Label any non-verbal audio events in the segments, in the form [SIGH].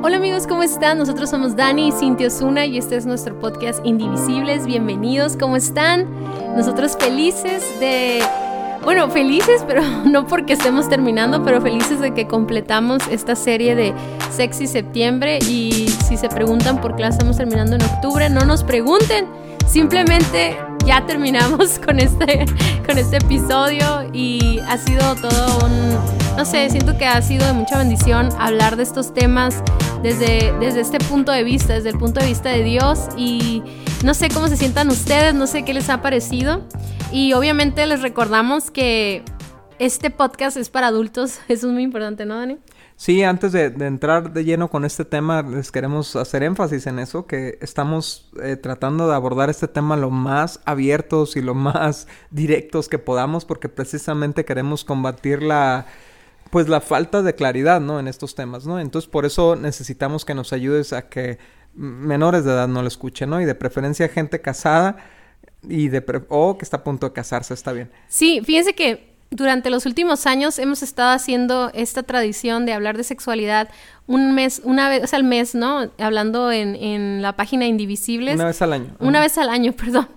Hola amigos, ¿cómo están? Nosotros somos Dani y Cintia Osuna y este es nuestro podcast Indivisibles. Bienvenidos, ¿cómo están? Nosotros felices de... Bueno, felices, [LAUGHS] pero no porque estemos terminando, pero felices de que completamos esta serie de Sexy Septiembre y si se preguntan por qué la estamos terminando en octubre, no nos pregunten, simplemente ya terminamos [LAUGHS] con este, con este episodio y ha sido todo un, no sé, siento que ha sido de mucha bendición hablar de estos temas desde, desde este punto de vista, desde el punto de vista de Dios. Y no sé cómo se sientan ustedes, no sé qué les ha parecido. Y obviamente les recordamos que este podcast es para adultos, [LAUGHS] eso es muy importante, ¿no, Dani? Sí, antes de, entrar de lleno con este tema, les queremos hacer énfasis en eso, que estamos eh, tratando de abordar este tema lo más abiertos y lo más [LAUGHS] directos que podamos, porque precisamente queremos combatir la, pues la falta de claridad, ¿no? En estos temas, ¿no? Entonces, por eso necesitamos que nos ayudes a que menores de edad no lo escuchen, ¿no? Y de preferencia gente casada y de o que está a punto de casarse, está bien. Sí, fíjense que durante los últimos años hemos estado haciendo esta tradición de hablar de sexualidad un mes, una vez al mes, ¿no? Hablando en, en la página Indivisibles. Una vez al año. Una vez al año, [LAUGHS] perdón.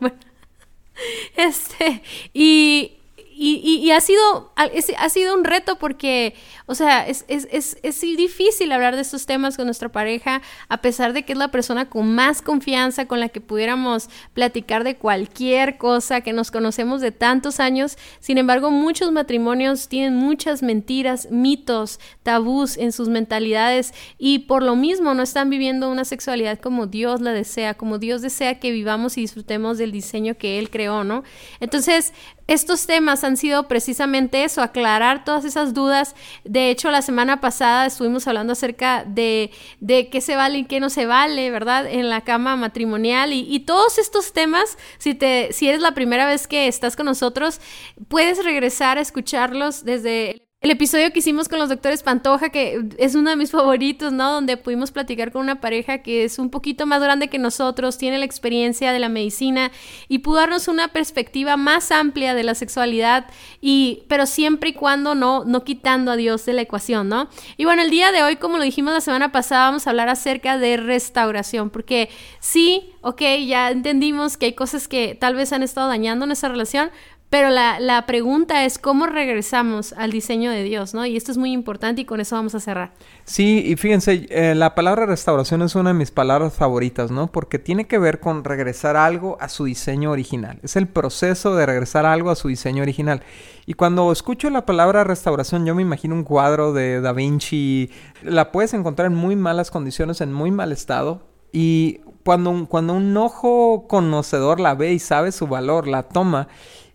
Este, y y, ha, sido, ha sido un reto porque, o sea, es, es, es, es, difícil hablar de estos temas con nuestra pareja, a pesar de que es la persona con más confianza, con la que pudiéramos platicar de cualquier cosa, que nos conocemos de tantos años. Sin embargo, muchos matrimonios tienen muchas mentiras, mitos, tabús en sus mentalidades y por lo mismo no están viviendo una sexualidad como Dios la desea, como Dios desea que vivamos y disfrutemos del diseño que Él creó, ¿no? Entonces, estos temas han sido precisamente eso, aclarar todas esas dudas. De hecho, la semana pasada estuvimos hablando acerca de, de qué se vale y qué no se vale, ¿verdad? En la cama matrimonial y, y todos estos temas, si, te, si eres la primera vez que estás con nosotros, puedes regresar a escucharlos desde el episodio que hicimos con los doctores Pantoja, que es uno de mis favoritos, ¿no? Donde pudimos platicar con una pareja que es un poquito más grande que nosotros, tiene la experiencia de la medicina y pudo darnos una perspectiva más amplia de la sexualidad, y, pero siempre y cuando no, no quitando a Dios de la ecuación, ¿no? Y bueno, el día de hoy, como lo dijimos la semana pasada, vamos a hablar acerca de restauración, porque sí, ok, ya entendimos que hay cosas que tal vez han estado dañando nuestra relación, pero la, la, pregunta es cómo regresamos al diseño de Dios, ¿no? Y esto es muy importante y con eso vamos a cerrar. Sí, y fíjense, eh, la palabra restauración es una de mis palabras favoritas, ¿no? Porque tiene que ver con regresar algo a su diseño original. Es el proceso de regresar algo a su diseño original. Y cuando escucho la palabra restauración, yo me imagino un cuadro de Da Vinci. La puedes encontrar en muy malas condiciones, en muy mal estado. Y cuando, cuando un ojo conocedor la ve y sabe su valor, la toma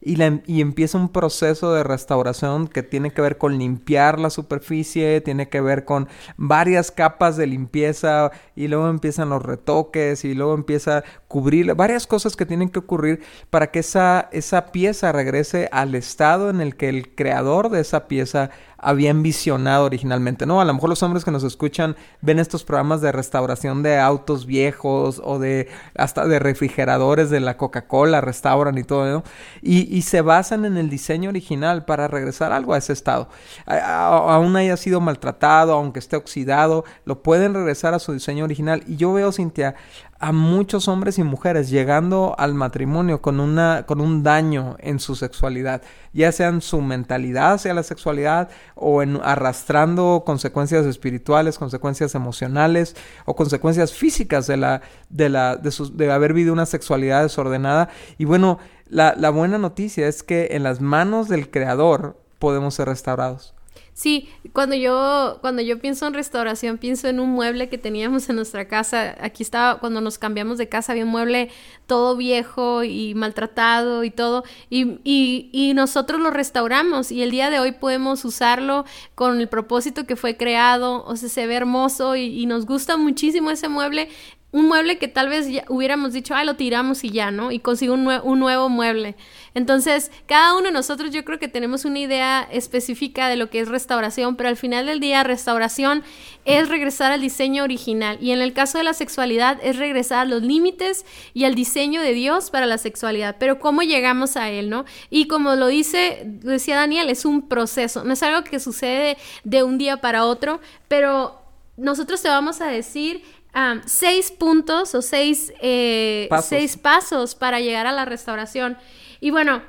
y, empieza un proceso de restauración que tiene que ver con limpiar la superficie, tiene que ver con varias capas de limpieza y luego empiezan los retoques y luego empieza a cubrir varias cosas que tienen que ocurrir para que esa, esa pieza regrese al estado en el que el creador de esa pieza había envisionado originalmente, ¿no? A lo mejor los hombres que nos escuchan ven estos programas de restauración de autos viejos o de hasta de refrigeradores de la Coca-Cola, restauran y todo, ¿no? Y, se basan en el diseño original para regresar algo a ese estado. aún haya sido maltratado, aunque esté oxidado, lo pueden regresar a su diseño original. Y yo veo, Cintia, a muchos hombres y mujeres llegando al matrimonio con una con un daño en su sexualidad, ya sea en su mentalidad hacia la sexualidad o en arrastrando consecuencias espirituales, consecuencias emocionales o consecuencias físicas de la de la de, de haber vivido una sexualidad desordenada y bueno, la, la buena noticia es que en las manos del creador podemos ser restaurados. Sí, cuando yo, cuando yo pienso en restauración, pienso en un mueble que teníamos en nuestra casa. Aquí estaba, cuando nos cambiamos de casa, había un mueble todo viejo y maltratado y todo. Y, y, y nosotros lo restauramos y el día de hoy podemos usarlo con el propósito que fue creado. O sea, se ve hermoso y, y nos gusta muchísimo ese mueble un mueble que tal vez ya hubiéramos dicho, ay, lo tiramos y ya, ¿no? Y consigo un, un, nuevo mueble. Entonces, cada uno de nosotros yo creo que tenemos una idea específica de lo que es restauración, pero al final del día, restauración es regresar al diseño original. Y en el caso de la sexualidad, es regresar a los límites y al diseño de Dios para la sexualidad. Pero cómo llegamos a él, ¿no? Y como lo dice, decía Daniel, es un proceso, no es algo que sucede de un día para otro, pero nosotros te vamos a decir seis puntos o seis, eh, pasos. seis pasos para llegar a la restauración. Y bueno,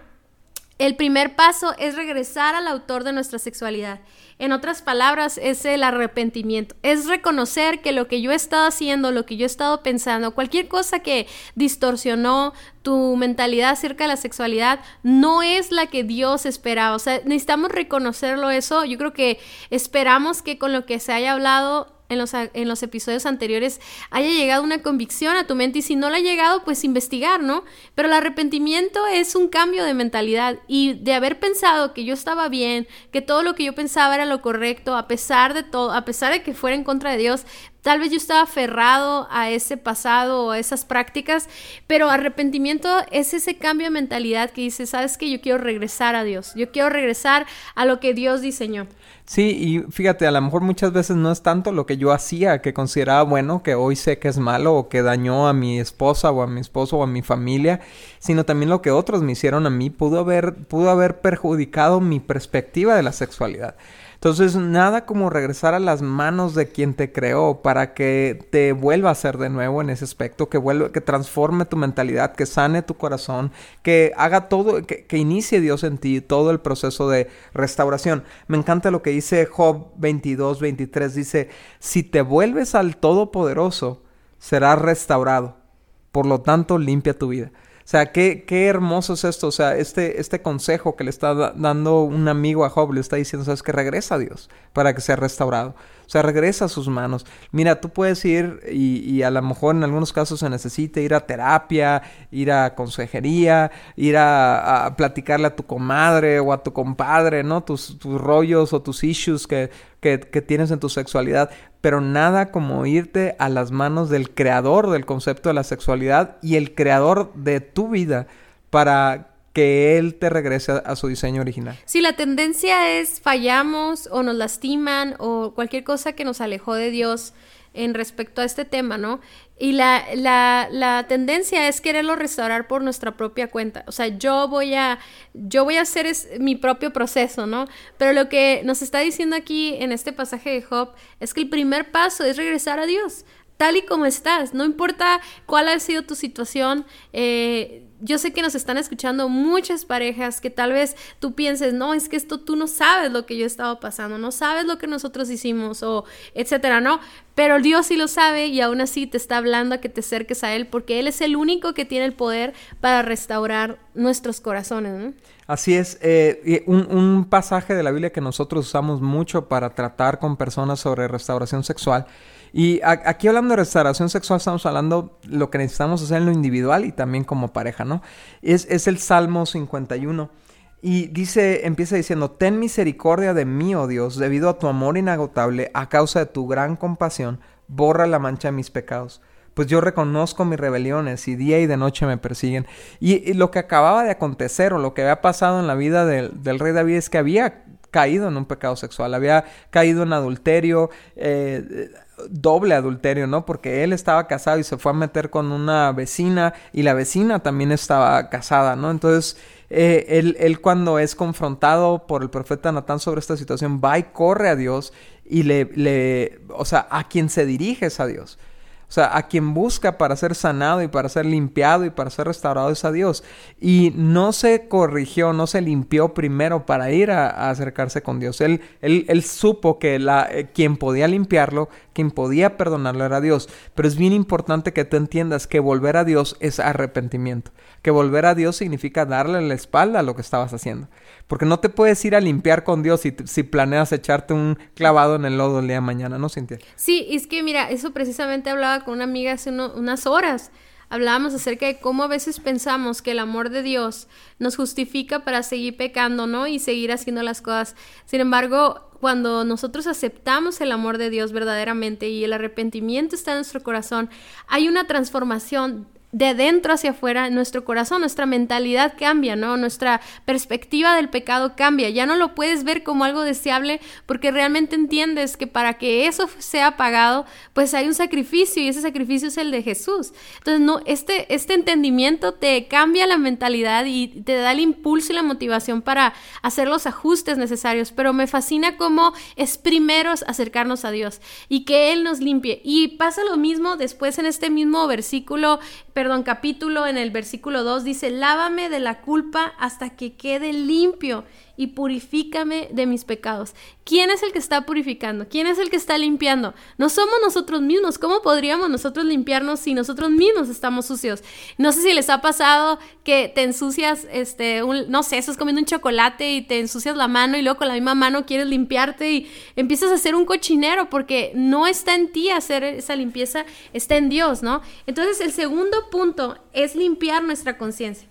el primer paso es regresar al autor de nuestra sexualidad. En otras palabras, es el arrepentimiento. Es reconocer que lo que yo he estado haciendo, lo que yo he estado pensando, cualquier cosa que distorsionó tu mentalidad acerca de la sexualidad, no es la que Dios esperaba. O sea, necesitamos reconocerlo eso. Yo creo que esperamos que con lo que se haya hablado en los, en los episodios anteriores haya llegado una convicción a tu mente y si no la ha llegado, pues investigar, ¿no? Pero el arrepentimiento es un cambio de mentalidad y de haber pensado que yo estaba bien, que todo lo que yo pensaba era lo correcto, a pesar de todo, a pesar de que fuera en contra de Dios, Tal vez yo estaba aferrado a ese pasado o a esas prácticas, pero arrepentimiento es ese cambio de mentalidad que dice, sabes que yo quiero regresar a Dios, yo quiero regresar a lo que Dios diseñó. Sí, y fíjate, a lo mejor muchas veces no es tanto lo que yo hacía, que consideraba bueno, que hoy sé que es malo o que dañó a mi esposa o a mi esposo o a mi familia, sino también lo que otros me hicieron a mí pudo haber, pudo haber perjudicado mi perspectiva de la sexualidad. Entonces, nada como regresar a las manos de quien te creó para que te vuelva a ser de nuevo en ese aspecto, que vuelva, que transforme tu mentalidad, que sane tu corazón, que haga todo, que, que inicie Dios en ti todo el proceso de restauración. Me encanta lo que dice Job 22, 23, dice, si te vuelves al Todopoderoso, serás restaurado. Por lo tanto, limpia tu vida. Sea, qué, qué hermoso es esto. O sea, este, este consejo que le está dando un amigo a Job, le está diciendo, sabes que regresa a Dios para que sea restaurado. O sea, regresa a sus manos. Mira, tú puedes ir y, a lo mejor en algunos casos se necesita ir a terapia, ir a consejería, ir a, platicarle a tu comadre o a tu compadre, ¿no? Tus, tus rollos o tus issues que, que, que, tienes en tu sexualidad, pero nada como irte a las manos del creador del concepto de la sexualidad y el creador de tu vida para que él te regrese a, su diseño original. Si la tendencia es fallamos o nos lastiman o cualquier cosa que nos alejó de Dios en respecto a este tema, ¿no? Y la, la, la, tendencia es quererlo restaurar por nuestra propia cuenta. O sea, yo voy a, yo voy a hacer es, mi propio proceso, ¿no? Pero lo que nos está diciendo aquí en este pasaje de Job es que el primer paso es regresar a Dios, tal y como estás. No importa cuál ha sido tu situación, eh, yo sé que nos están escuchando muchas parejas que tal vez tú pienses, no, es que esto tú no sabes lo que yo he estado pasando, no sabes lo que nosotros hicimos o etcétera, ¿no? Pero Dios sí lo sabe y aún así te está hablando a que te acerques a Él porque Él es el único que tiene el poder para restaurar nuestros corazones. Así es, eh, un, un pasaje de la Biblia que nosotros usamos mucho para tratar con personas sobre restauración sexual y aquí hablando de restauración sexual, estamos hablando lo que necesitamos hacer en lo individual y también como pareja, ¿no? Es, es el Salmo 51. Y dice, empieza diciendo, ten misericordia de mí, oh Dios, debido a tu amor inagotable, a causa de tu gran compasión, borra la mancha de mis pecados. Pues yo reconozco mis rebeliones y día y de noche me persiguen. Y, lo que acababa de acontecer o lo que había pasado en la vida del, del rey David es que había caído en un pecado sexual, había caído en adulterio, eh, doble adulterio, ¿no? Porque él estaba casado y se fue a meter con una vecina y la vecina también estaba casada, ¿no? Entonces, eh, él, él, cuando es confrontado por el profeta Natán sobre esta situación, va y corre a Dios y le, le, o sea, a quien se dirige es a Dios. O sea, a quien busca para ser sanado y para ser limpiado y para ser restaurado es a Dios. Y no se corrigió, no se limpió primero para ir a, acercarse con Dios. Él, él, él supo que la, eh, quien podía limpiarlo, quien podía perdonarlo era Dios. Pero es bien importante que tú entiendas que volver a Dios es arrepentimiento. Que volver a Dios significa darle la espalda a lo que estabas haciendo. Porque no te puedes ir a limpiar con Dios si, planeas echarte un clavado en el lodo el día de mañana, ¿no, Cintia? Sí, es que mira, eso precisamente hablaba con una amiga hace unas horas hablábamos acerca de cómo a veces pensamos que el amor de Dios nos justifica para seguir pecando, ¿no? Y seguir haciendo las cosas. Sin embargo, cuando nosotros aceptamos el amor de Dios verdaderamente y el arrepentimiento está en nuestro corazón, hay una transformación de dentro hacia afuera, nuestro corazón, nuestra mentalidad cambia, ¿no? Nuestra perspectiva del pecado cambia. Ya no lo puedes ver como algo deseable porque realmente entiendes que para que eso sea pagado, pues hay un sacrificio y ese sacrificio es el de Jesús. Entonces, no, este, este entendimiento te cambia la mentalidad y te da el impulso y la motivación para hacer los ajustes necesarios. Pero me fascina cómo es primero acercarnos a Dios y que Él nos limpie. Y pasa lo mismo después en este mismo versículo perdón, capítulo en el versículo 2 dice, lávame de la culpa hasta que quede limpio y purifícame de mis pecados. ¿Quién es el que está purificando? ¿Quién es el que está limpiando? No somos nosotros mismos. ¿Cómo podríamos nosotros limpiarnos si nosotros mismos estamos sucios? No sé si les ha pasado que te ensucias, este, no sé, estás comiendo un chocolate y te ensucias la mano y luego con la misma mano quieres limpiarte y empiezas a hacer un cochinero porque no está en ti hacer esa limpieza, está en Dios, ¿no? Entonces el segundo punto es limpiar nuestra conciencia.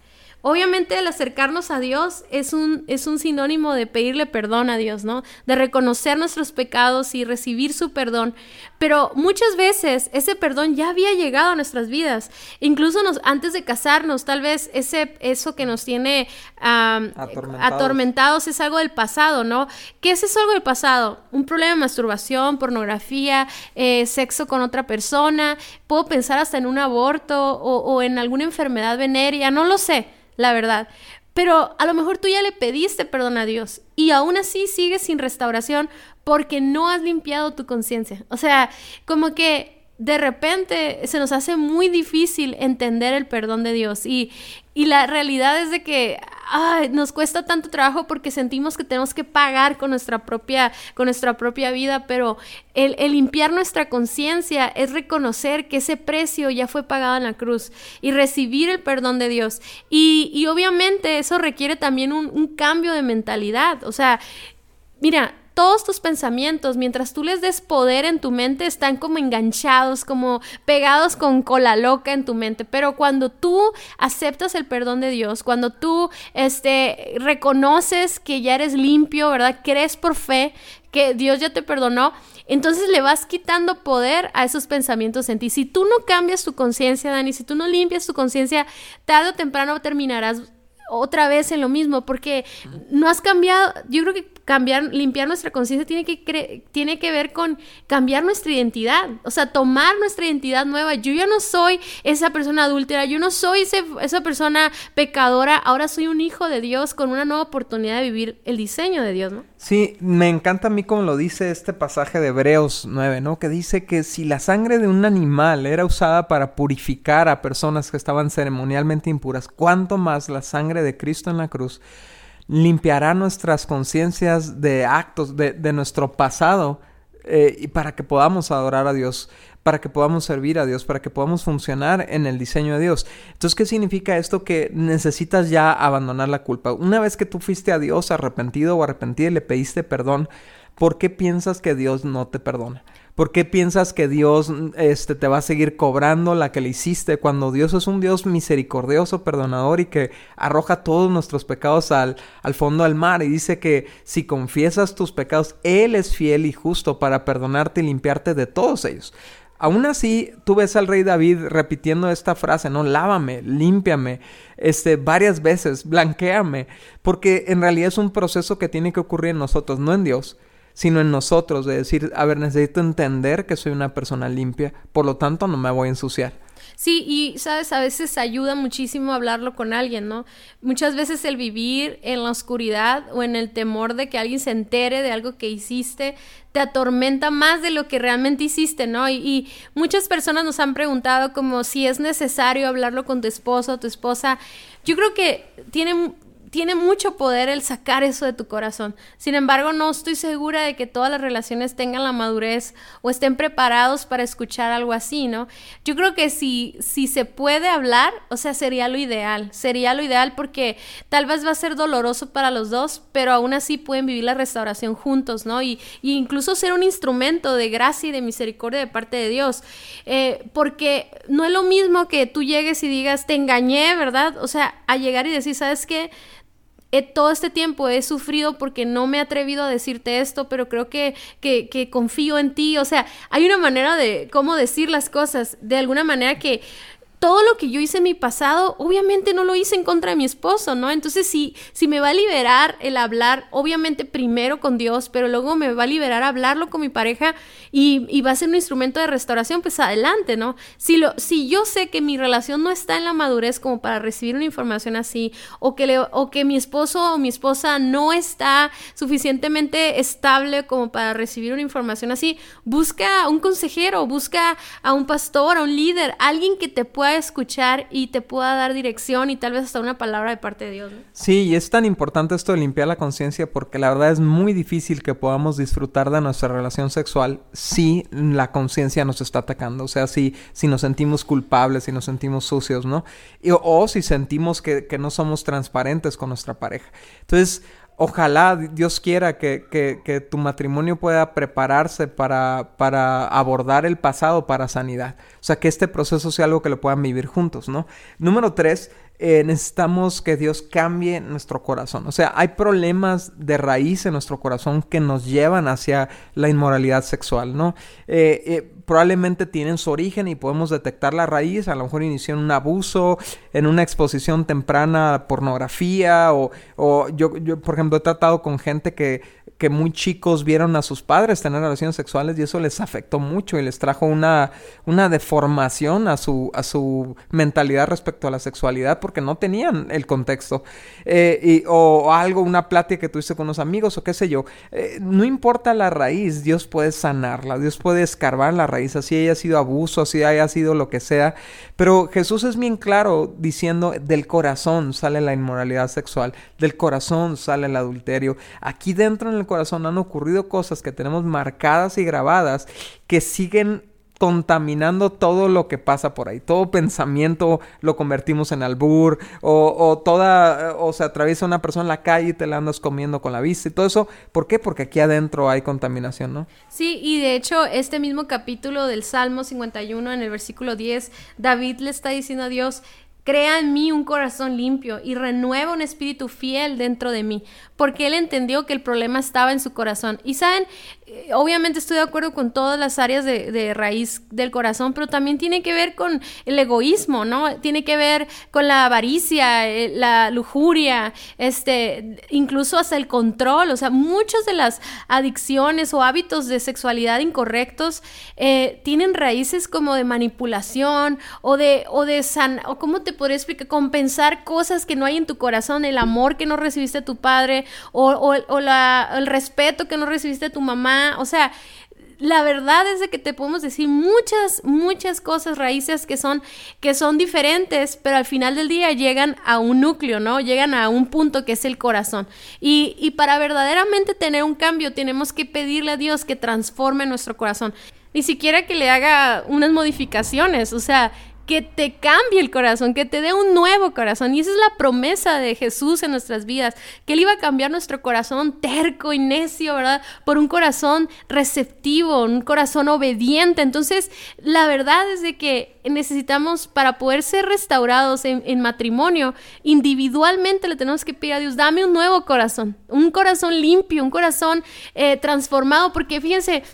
Obviamente el acercarnos a Dios es un, es un sinónimo de pedirle perdón a Dios, ¿no? De reconocer nuestros pecados y recibir su perdón. Pero muchas veces ese perdón ya había llegado a nuestras vidas. Incluso nos, antes de casarnos, tal vez ese, eso que nos tiene atormentados. es algo del pasado, ¿no? ¿Qué es eso algo del pasado? Un problema de masturbación, pornografía, eh, sexo con otra persona. Puedo pensar hasta en un aborto o, o en alguna enfermedad venérea, no lo sé la verdad. Pero a lo mejor tú ya le pediste perdón a Dios y aún así sigues sin restauración porque no has limpiado tu conciencia. O sea, como que de repente se nos hace muy difícil entender el perdón de Dios y, la realidad es de que nos cuesta tanto trabajo porque sentimos que tenemos que pagar con nuestra propia, con nuestra propia vida, pero el, limpiar nuestra conciencia es reconocer que ese precio ya fue pagado en la cruz y recibir el perdón de Dios. Y, obviamente eso requiere también un cambio de mentalidad. O sea, mira, todos tus pensamientos, mientras tú les des poder en tu mente, están como enganchados, como pegados con cola loca en tu mente. Pero cuando tú aceptas el perdón de Dios, cuando tú este, reconoces que ya eres limpio, ¿verdad? Crees por fe que Dios ya te perdonó, entonces le vas quitando poder a esos pensamientos en ti. Si tú no cambias tu conciencia, Dani, si tú no limpias tu conciencia, tarde o temprano terminarás otra vez en lo mismo, porque no has cambiado, yo creo que cambiar, limpiar nuestra conciencia tiene que, tiene que ver con cambiar nuestra identidad, o sea, tomar nuestra identidad nueva. Yo ya no soy esa persona adúltera, yo no soy esa persona pecadora, ahora soy un hijo de Dios con una nueva oportunidad de vivir el diseño de Dios, ¿no? Sí, me encanta a mí como lo dice este pasaje de Hebreos 9, ¿no? Que dice que si la sangre de un animal era usada para purificar a personas que estaban ceremonialmente impuras, ¿cuánto más la sangre de Cristo en la cruz limpiará nuestras conciencias de actos de, nuestro pasado eh, y para que podamos adorar a Dios, para que podamos servir a Dios, para que podamos funcionar en el diseño de Dios. Entonces, ¿qué significa esto? Que necesitas ya abandonar la culpa. Una vez que tú fuiste a Dios arrepentido o arrepentida y le pediste perdón, ¿por qué piensas que Dios no te perdona? ¿Por qué piensas que Dios este, te va a seguir cobrando la que le hiciste cuando Dios es un Dios misericordioso, perdonador y que arroja todos nuestros pecados al, al fondo del mar? Y dice que si confiesas tus pecados, Él es fiel y justo para perdonarte y limpiarte de todos ellos. Aún así, tú ves al rey David repitiendo esta frase, ¿no? Lávame, límpiame, este, varias veces, blanqueame, porque en realidad es un proceso que tiene que ocurrir en nosotros, no en Dios sino en nosotros, de decir, a ver, necesito entender que soy una persona limpia, por lo tanto no me voy a ensuciar. Sí, y sabes, a veces ayuda muchísimo hablarlo con alguien, ¿no? Muchas veces el vivir en la oscuridad o en el temor de que alguien se entere de algo que hiciste te atormenta más de lo que realmente hiciste, ¿no? Y, y muchas personas nos han preguntado como si es necesario hablarlo con tu esposo o tu esposa. Yo creo que tiene tiene mucho poder el sacar eso de tu corazón. Sin embargo, no estoy segura de que todas las relaciones tengan la madurez o estén preparados para escuchar algo así, ¿no? Yo creo que si, si se puede hablar, o sea, sería lo ideal. Sería lo ideal porque tal vez va a ser doloroso para los dos, pero aún así pueden vivir la restauración juntos, ¿no? Y, incluso ser un instrumento de gracia y de misericordia de parte de Dios. Eh, porque no es lo mismo que tú llegues y digas, te engañé, ¿verdad? O sea, a llegar y decir, ¿sabes qué? Todo este tiempo he sufrido porque no me he atrevido a decirte esto, pero creo que, que, que confío en ti. O sea, hay una manera de cómo decir las cosas, de alguna manera que todo lo que yo hice en mi pasado, obviamente no lo hice en contra de mi esposo, ¿no? Entonces, si, si me va a liberar el hablar, obviamente primero con Dios, pero luego me va a liberar hablarlo con mi pareja y, y va a ser un instrumento de restauración, pues adelante, ¿no? Si, lo, si yo sé que mi relación no está en la madurez como para recibir una información así, o que, o que mi esposo o mi esposa no está suficientemente estable como para recibir una información así, busca un consejero, busca a un pastor, a un líder, alguien que te pueda escuchar y te pueda dar dirección y tal vez hasta una palabra de parte de Dios. Sí, y es tan importante esto de limpiar la conciencia porque la verdad es muy difícil que podamos disfrutar de nuestra relación sexual si la conciencia nos está atacando, o sea, si, si nos sentimos culpables, si nos sentimos sucios, ¿no? o, si sentimos que, que no somos transparentes con nuestra pareja. Entonces, ojalá Dios quiera que, tu matrimonio pueda prepararse para, para, abordar el pasado para sanidad. O sea, que este proceso sea algo que lo puedan vivir juntos, ¿no? Número tres, eh, necesitamos que Dios cambie nuestro corazón. O sea, hay problemas de raíz en nuestro corazón que nos llevan hacia la inmoralidad sexual, ¿no? Eh, eh, probablemente tienen su origen y podemos detectar la raíz. A lo mejor inició en un abuso, en una exposición temprana a pornografía o, o yo, yo, por ejemplo, he tratado con gente que que muy chicos vieron a sus padres tener relaciones sexuales y eso les afectó mucho y les trajo una, una deformación a su, a su mentalidad respecto a la sexualidad porque no tenían el contexto. Eh, y, o, algo, una plática que tuviste con unos amigos o qué sé yo. Eh, no importa la raíz, Dios puede sanarla, Dios puede escarbar la raíz, así haya sido abuso, así haya sido lo que sea. Pero Jesús es bien claro diciendo, del corazón sale la inmoralidad sexual, del corazón sale el adulterio. Aquí dentro en el corazón han ocurrido cosas que tenemos marcadas y grabadas que siguen contaminando todo lo que pasa por ahí. Todo pensamiento lo convertimos en albur o, toda, o se atraviesa una persona en la calle y te la andas comiendo con la vista y todo eso. ¿Por qué? Porque aquí adentro hay contaminación, ¿no? Sí, y de hecho este mismo capítulo del Salmo 51 en el versículo 10, David le está diciendo a Dios, Crea en mí un corazón limpio y renueva un espíritu fiel dentro de mí, porque él entendió que el problema estaba en su corazón. Y saben, eh, obviamente estoy de acuerdo con todas las áreas de, raíz del corazón, pero también tiene que ver con el egoísmo, ¿no? Tiene que ver con la avaricia, eh, la lujuria, este, incluso hasta el control. O sea, muchas de las adicciones o hábitos de sexualidad incorrectos eh, tienen raíces como de manipulación o de, o de san, o cómo te podría explicar, compensar cosas que no hay en tu corazón, el amor que no recibiste de tu padre o, el respeto que no recibiste de tu mamá. O sea, la verdad es de que te podemos decir muchas, muchas cosas, raíces que son, que son diferentes, pero al final del día llegan a un núcleo, ¿no? Llegan a un punto que es el corazón. Y, y para verdaderamente tener un cambio, tenemos que pedirle a Dios que transforme nuestro corazón. Ni siquiera que le haga unas modificaciones, o sea, que te cambie el corazón, que te dé un nuevo corazón. Y esa es la promesa de Jesús en nuestras vidas, que Él iba a cambiar nuestro corazón terco y necio, ¿verdad? Por un corazón receptivo, un corazón obediente. Entonces, la verdad es de que necesitamos, para poder ser restaurados en, matrimonio, individualmente le tenemos que pedir a Dios, dame un nuevo corazón, un corazón limpio, un corazón eh, transformado, porque fíjense,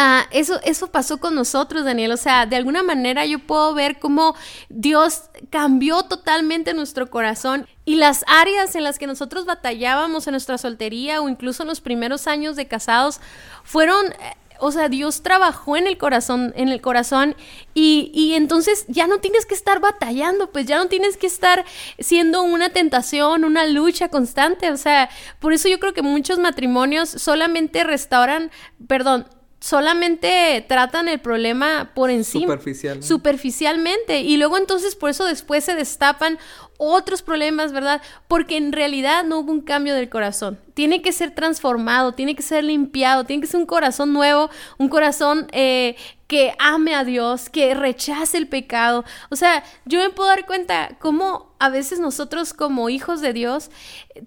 Ah, eso, eso pasó con nosotros, Daniel. O sea, de alguna manera yo puedo ver cómo Dios cambió totalmente nuestro corazón y las áreas en las que nosotros batallábamos en nuestra soltería o incluso en los primeros años de casados fueron eh, o sea, Dios trabajó en el corazón, en el corazón, y, y, entonces ya no tienes que estar batallando, pues ya no tienes que estar siendo una tentación, una lucha constante. O sea, por eso yo creo que muchos matrimonios solamente restauran, perdón, solamente tratan el problema por encima. Superficialmente. Superficialmente. Y luego entonces por eso después se destapan otros problemas, ¿verdad? Porque en realidad no hubo un cambio del corazón. Tiene que ser transformado, tiene que ser limpiado, tiene que ser un corazón nuevo, un corazón eh, que ame a Dios, que rechace el pecado. O sea, yo me puedo dar cuenta cómo a veces nosotros como hijos de Dios,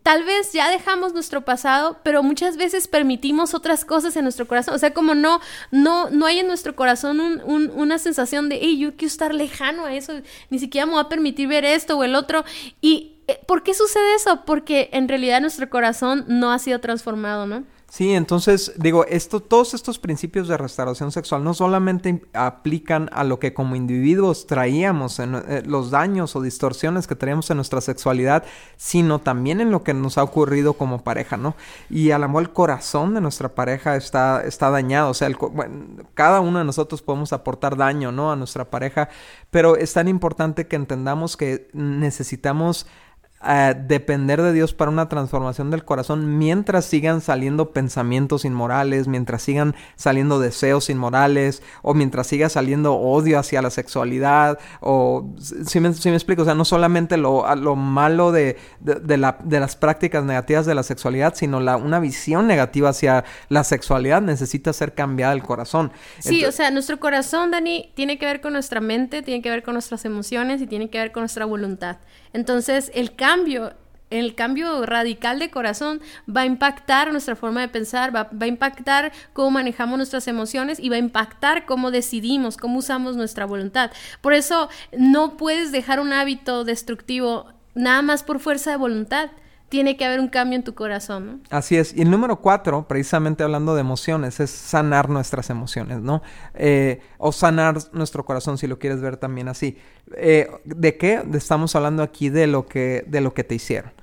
tal vez ya dejamos nuestro pasado, pero muchas veces permitimos otras cosas en nuestro corazón. O sea, como no, no, no hay en nuestro corazón una sensación de, hey, yo quiero estar lejano a eso, ni siquiera me voy a permitir ver esto o el otro. Y eh, ¿por qué sucede eso? Porque en realidad nuestro corazón no ha sido transformado, ¿no? Sí, entonces digo, esto, todos estos principios de restauración sexual no solamente aplican a lo que como individuos traíamos, en, eh, los daños o distorsiones que traíamos en nuestra sexualidad, sino también en lo que nos ha ocurrido como pareja, ¿no? Y a lo mejor el corazón de nuestra pareja está, está dañado, o sea, cada uno de nosotros podemos aportar daño, ¿no? A nuestra pareja, pero es tan importante que entendamos que necesitamos depender de Dios para una transformación del corazón mientras sigan saliendo pensamientos inmorales, mientras sigan saliendo deseos inmorales o mientras siga saliendo odio hacia la sexualidad o si me, me, explico, o sea, no solamente lo, lo malo de, de, la, de, las prácticas negativas de la sexualidad, sino la, una visión negativa hacia la sexualidad necesita ser cambiada el corazón. Sí, o sea, nuestro corazón, Dani, tiene que ver con nuestra mente, tiene que ver con nuestras emociones y tiene que ver con nuestra voluntad. Entonces, el cambio, el cambio radical de corazón va a impactar nuestra forma de pensar, va, a impactar cómo manejamos nuestras emociones y va a impactar cómo decidimos, cómo usamos nuestra voluntad. Por eso, no puedes dejar un hábito destructivo nada más por fuerza de voluntad tiene que haber un cambio en tu corazón. ¿no? Así es. Y el número cuatro, precisamente hablando de emociones, es sanar nuestras emociones, ¿no? Eh, o sanar nuestro corazón, si lo quieres ver también así. Eh, ¿De qué? Estamos hablando aquí de lo que, de lo que te hicieron.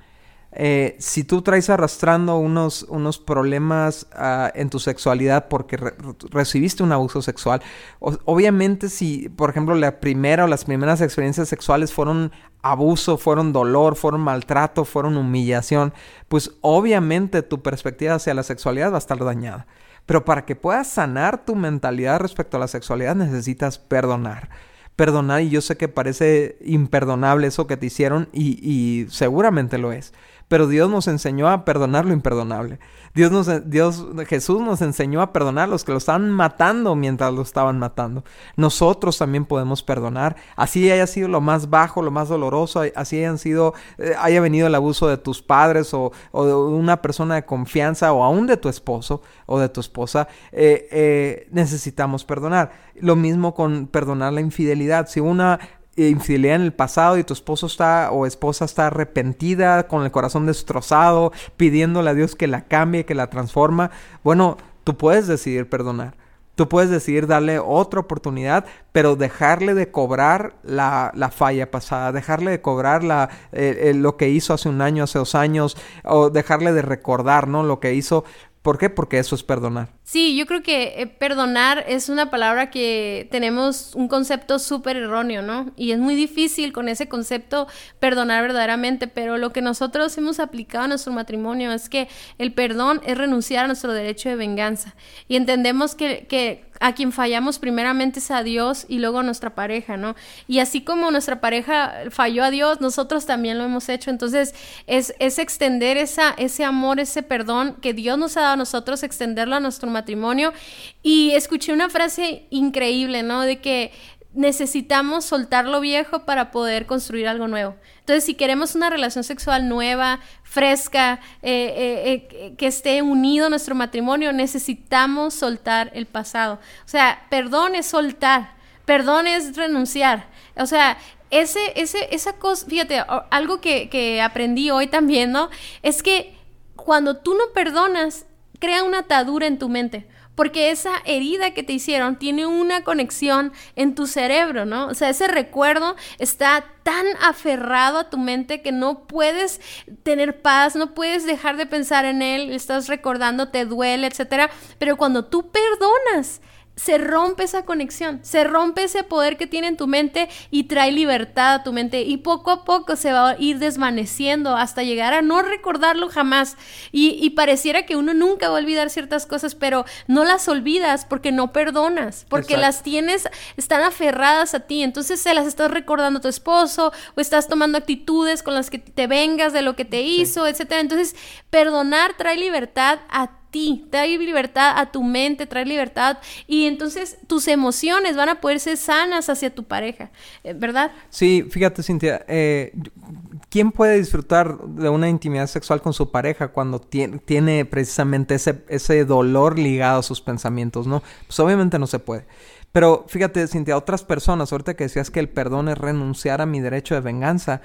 Eh, si tú traes arrastrando unos, unos problemas uh, en tu sexualidad porque re recibiste un abuso sexual, obviamente si, por ejemplo, la primera o las primeras experiencias sexuales fueron abuso, fueron dolor, fueron maltrato, fueron humillación, pues obviamente tu perspectiva hacia la sexualidad va a estar dañada. Pero para que puedas sanar tu mentalidad respecto a la sexualidad necesitas perdonar perdonar y yo sé que parece imperdonable eso que te hicieron y seguramente lo es pero Dios nos enseñó a perdonar lo imperdonable. Dios, nos, Dios, Jesús nos enseñó a perdonar a los que lo estaban matando mientras lo estaban matando. Nosotros también podemos perdonar, así haya sido lo más bajo, lo más doloroso, así hayan sido, eh, haya venido el abuso de tus padres o, de una persona de confianza o aún de tu esposo o de tu esposa, eh, eh, necesitamos perdonar. Lo mismo con perdonar la infidelidad. Si una infidelidad en el pasado y tu esposo está o esposa está arrepentida, con el corazón destrozado, pidiéndole a Dios que la cambie, que la transforma, bueno, tú puedes decidir perdonar. Tú puedes decidir darle otra oportunidad, pero dejarle de cobrar la, la falla pasada, dejarle de cobrar la, lo que hizo hace un año, hace dos años, o dejarle de recordar, ¿no? Lo que hizo. ¿Por qué? Porque eso es perdonar. Sí, yo creo que eh, perdonar es una palabra que tenemos un concepto súper erróneo, ¿no? Y es muy difícil con ese concepto perdonar verdaderamente, pero lo que nosotros hemos aplicado a nuestro matrimonio es que el perdón es renunciar a nuestro derecho de venganza. Y entendemos que, que a quien fallamos primeramente es a Dios y luego a nuestra pareja, ¿no? Y así como nuestra pareja falló a Dios, nosotros también lo hemos hecho. Entonces, es, es extender esa, ese amor, ese perdón que Dios nos ha dado a nosotros, extenderlo a nuestro matrimonio. Y escuché una frase increíble, ¿no? De que necesitamos soltar lo viejo para poder construir algo nuevo. Entonces, si queremos una relación sexual nueva, fresca, eh, eh, eh, que esté unido nuestro matrimonio, necesitamos soltar el pasado. O sea, perdón es soltar, perdón es renunciar. O sea, ese, ese, esa cosa, fíjate, algo que, que aprendí hoy también, ¿no? Es que cuando tú no perdonas, crea una atadura en tu mente porque esa herida que te hicieron tiene una conexión en tu cerebro, ¿no? O sea, ese recuerdo está tan aferrado a tu mente que no puedes tener paz, no puedes dejar de pensar en él, estás recordando, te duele, etcétera, pero cuando tú perdonas, se rompe esa conexión, se rompe ese poder que tiene en tu mente y trae libertad a tu mente. Y poco a poco se va a ir desvaneciendo hasta llegar a no recordarlo jamás. Y, pareciera que uno nunca va a olvidar ciertas cosas, pero no las olvidas porque no perdonas, porque las tienes, están aferradas a ti, entonces se las estás recordando a tu esposo o estás tomando actitudes con las que te vengas de lo que te hizo, etcétera. Entonces, perdonar trae libertad a ti, trae libertad a tu mente, trae libertad y entonces tus emociones van a poder ser sanas hacia tu pareja, eh, ¿verdad? Sí, fíjate Cintia, eh, ¿quién puede disfrutar de una intimidad sexual con su pareja cuando tiene, tiene precisamente ese, ese dolor ligado a sus pensamientos, no? Pues obviamente no se puede. Pero fíjate, Cintia, otras personas, ahorita que decías que el perdón es renunciar a mi derecho de venganza,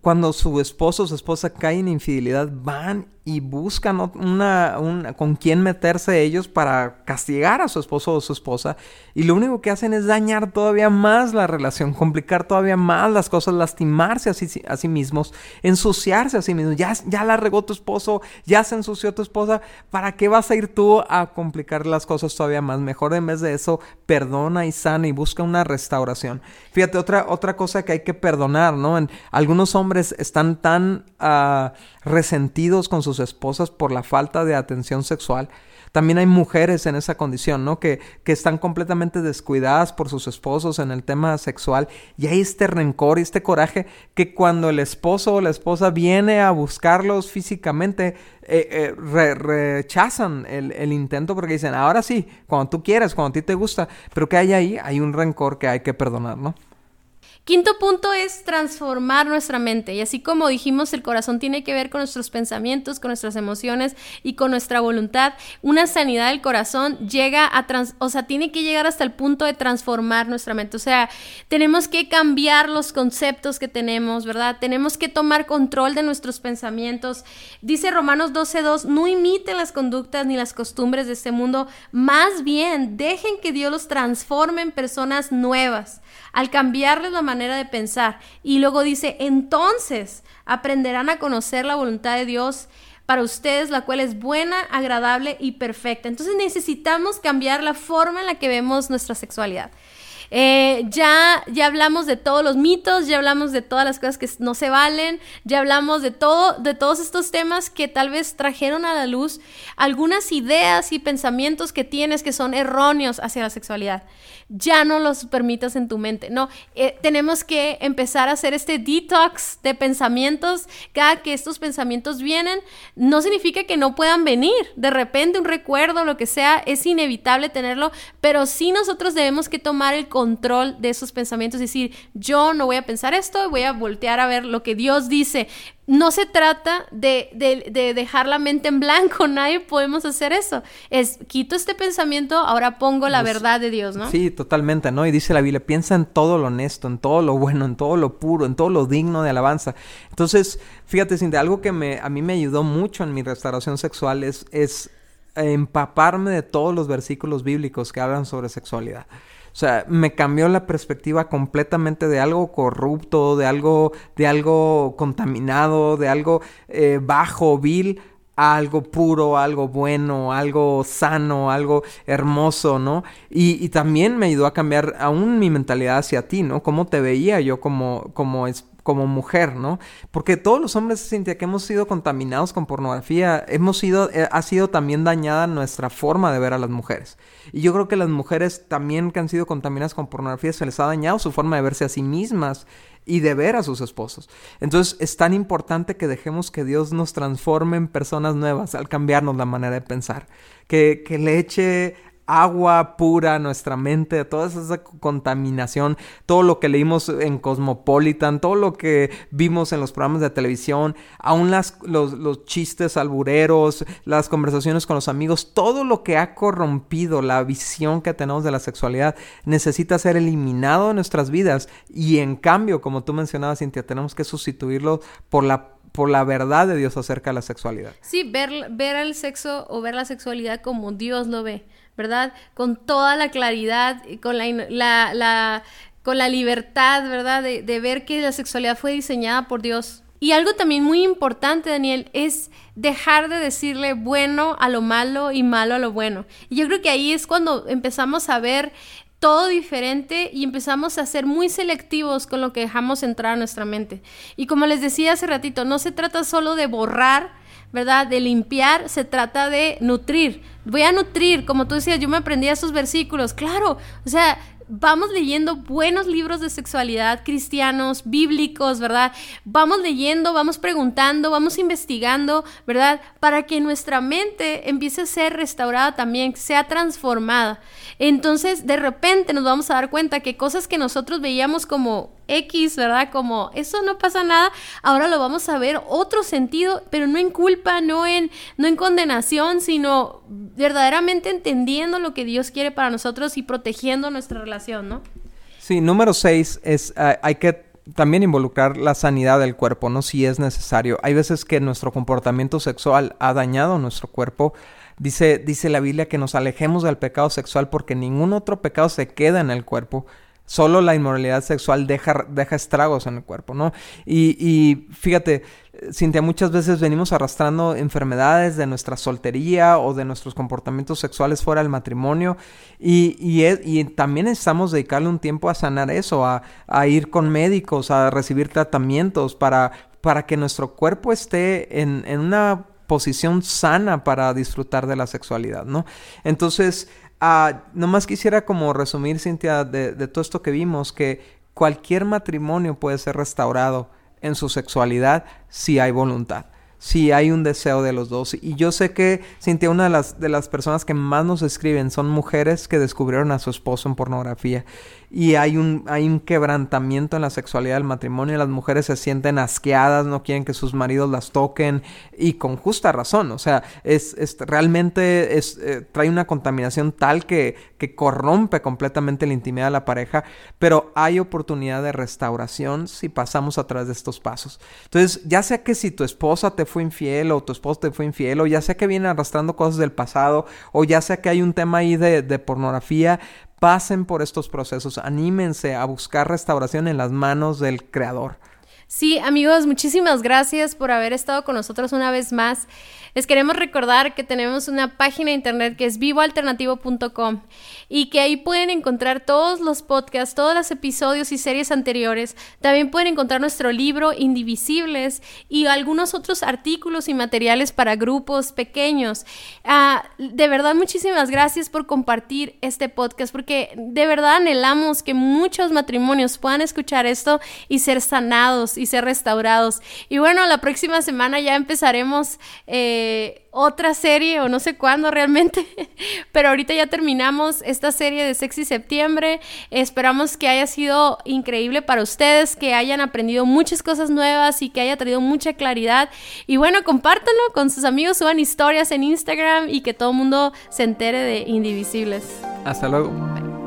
cuando su esposo o su esposa caen en infidelidad, van y buscan una, con quién meterse ellos para castigar a su esposo o su esposa. Y lo único que hacen es dañar todavía más la relación, complicar todavía más las cosas, lastimarse a sí, a sí mismos, ensuciarse a sí mismos. Ya, ya la regó tu esposo, ya se ensució tu esposa. ¿Para qué vas a ir tú a complicar las cosas todavía más? Mejor en vez de eso, perdona y sana y busca una restauración. Fíjate, otra, otra cosa que hay que perdonar, ¿no? Algunos hombres están tan... Uh, resentidos con sus esposas por la falta de atención sexual. También hay mujeres en esa condición, ¿no? Que, que están completamente descuidadas por sus esposos en el tema sexual. Y hay este rencor y este coraje que cuando el esposo o la esposa viene a buscarlos físicamente, eh, eh, rechazan el, intento porque dicen, ahora sí, cuando tú quieres, cuando a ti te gusta. Pero que hay ahí, hay un rencor que hay que perdonar, ¿no? Quinto punto es transformar nuestra mente. Y así como dijimos, el corazón tiene que ver con nuestros pensamientos, con nuestras emociones y con nuestra voluntad. Una sanidad del corazón llega a, trans o sea, tiene que llegar hasta el punto de transformar nuestra mente. O sea, tenemos que cambiar los conceptos que tenemos, ¿verdad? Tenemos que tomar control de nuestros pensamientos. Dice Romanos 12.2, no imiten las conductas ni las costumbres de este mundo, más bien dejen que Dios los transforme en personas nuevas al cambiarles la manera de pensar. Y luego dice, entonces aprenderán a conocer la voluntad de Dios para ustedes, la cual es buena, agradable y perfecta. Entonces necesitamos cambiar la forma en la que vemos nuestra sexualidad. Eh, ya, ya hablamos de todos los mitos, ya hablamos de todas las cosas que no se valen, ya hablamos de todo, de todos estos temas que tal vez trajeron a la luz algunas ideas y pensamientos que tienes que son erróneos hacia la sexualidad. Ya no los permitas en tu mente. No, eh, tenemos que empezar a hacer este detox de pensamientos. Cada que estos pensamientos vienen, no significa que no puedan venir. De repente un recuerdo, lo que sea, es inevitable tenerlo, pero sí nosotros debemos que tomar el control de esos pensamientos decir, yo no voy a pensar esto, voy a voltear a ver lo que Dios dice. No se trata de, dejar la mente en blanco, [LAUGHS] nadie podemos hacer eso. Es, quito este pensamiento, ahora pongo la verdad de Dios, ¿no? Sí, totalmente, ¿no? Y dice la Biblia, piensa en todo lo honesto, en todo lo bueno, en todo lo puro, en todo lo digno de alabanza. Entonces, fíjate, Cintia, algo que me, a mí me ayudó mucho en mi restauración sexual es, es empaparme de todos los versículos bíblicos que hablan sobre sexualidad. O sea, me cambió la perspectiva completamente de algo corrupto, de algo, de algo contaminado, de algo eh, bajo, vil, a algo puro, algo bueno, algo sano, algo hermoso, ¿no? Y, y, también me ayudó a cambiar aún mi mentalidad hacia ti, ¿no? Cómo te veía yo como, como como mujer, ¿no? Porque todos los hombres, Cintia, que hemos sido contaminados con pornografía, hemos sido, eh, ha sido también dañada nuestra forma de ver a las mujeres. Y yo creo que las mujeres también que han sido contaminadas con pornografía se les ha dañado su forma de verse a sí mismas y de ver a sus esposos. Entonces es tan importante que dejemos que Dios nos transforme en personas nuevas al cambiarnos la manera de pensar. Que, que le eche agua pura nuestra mente, toda esa contaminación, todo lo que leímos en Cosmopolitan, todo lo que vimos en los programas de televisión, aún las, los, chistes albureros, las conversaciones con los amigos, todo lo que ha corrompido la visión que tenemos de la sexualidad necesita ser eliminado de nuestras vidas. Y en cambio, como tú mencionabas, Cintia, tenemos que sustituirlo por la por la verdad de Dios acerca de la sexualidad. Sí, ver, ver el sexo o ver la sexualidad como Dios lo ve. ¿verdad? Con toda la claridad, con la, la, con la libertad, ¿verdad? De, ver que la sexualidad fue diseñada por Dios Y algo también muy importante, Daniel, es dejar de decirle bueno a lo malo y malo a lo bueno. Y yo creo que ahí es cuando empezamos a ver todo diferente y empezamos a ser muy selectivos con lo que dejamos entrar a nuestra mente. Y como les decía hace ratito, no se trata solo de borrar, ¿verdad? De limpiar, se trata de nutrir. Voy a nutrir, como tú decías, yo me aprendí esos versículos, claro, o sea, vamos leyendo buenos libros de sexualidad cristianos, bíblicos, ¿verdad? Vamos leyendo, vamos preguntando, vamos investigando, ¿verdad? Para que nuestra mente empiece a ser restaurada también, sea transformada. Entonces, de repente nos vamos a dar cuenta que cosas que nosotros veíamos como X, ¿verdad? Como eso no pasa nada, ahora lo vamos a ver otro sentido, pero no en culpa, no en, no en condenación, sino verdaderamente entendiendo lo que Dios quiere para nosotros y protegiendo nuestra relación, ¿no? Sí, número seis es, ah, hay que también involucrar la sanidad del cuerpo, ¿no? Si es necesario. Hay veces que nuestro comportamiento sexual ha dañado nuestro cuerpo. Dice, dice la Biblia que nos alejemos del pecado sexual porque ningún otro pecado se queda en el cuerpo. Solo la inmoralidad sexual deja, deja estragos en el cuerpo, ¿no? Y, y fíjate, Cintia, muchas veces venimos arrastrando enfermedades de nuestra soltería o de nuestros comportamientos sexuales fuera del matrimonio y, y, también necesitamos dedicarle un tiempo a sanar eso, a, a, ir con médicos, a recibir tratamientos para, para que nuestro cuerpo esté en, en una posición sana para disfrutar de la sexualidad, ¿no? Entonces, Uh, nomás quisiera como resumir, Cintia, de, de, todo esto que vimos, que cualquier matrimonio puede ser restaurado en su sexualidad si hay voluntad si hay un deseo de los dos. Y yo sé que, Cintia, una de las, de las personas que más nos escriben son mujeres que descubrieron a su esposo en pornografía. Y hay un, hay un quebrantamiento en la sexualidad del matrimonio. Las mujeres se sienten asqueadas, no quieren que sus maridos las toquen. Y con justa razón. O sea, es, es realmente es, eh, trae una contaminación tal que, que corrompe completamente la intimidad de la pareja. Pero hay oportunidad de restauración si pasamos a través de estos pasos. Entonces, ya sea que si tu esposa te fue infiel o tu esposo te fue infiel o ya sea que viene arrastrando cosas del pasado o ya sea que hay un tema ahí de, de pornografía, pasen por estos procesos, anímense a buscar restauración en las manos del Creador. Sí, amigos, muchísimas gracias por haber estado con nosotros una vez más. Les queremos recordar que tenemos una página de internet que es vivoalternativo.com y que ahí pueden encontrar todos los podcasts, todos los episodios y series anteriores. También pueden encontrar nuestro libro Indivisibles y algunos otros artículos y materiales para grupos pequeños. Uh, de verdad, muchísimas gracias por compartir este podcast porque de verdad anhelamos que muchos matrimonios puedan escuchar esto y ser sanados y ser restaurados. Y bueno, la próxima semana ya empezaremos. Eh, otra serie o no sé cuándo realmente, [LAUGHS] pero ahorita ya terminamos esta serie de Sexy Septiembre. Esperamos que haya sido increíble para ustedes, que hayan aprendido muchas cosas nuevas y que haya traído mucha claridad. Y bueno, compártanlo con sus amigos, suban historias en Instagram y que todo el mundo se entere de Indivisibles. Hasta luego.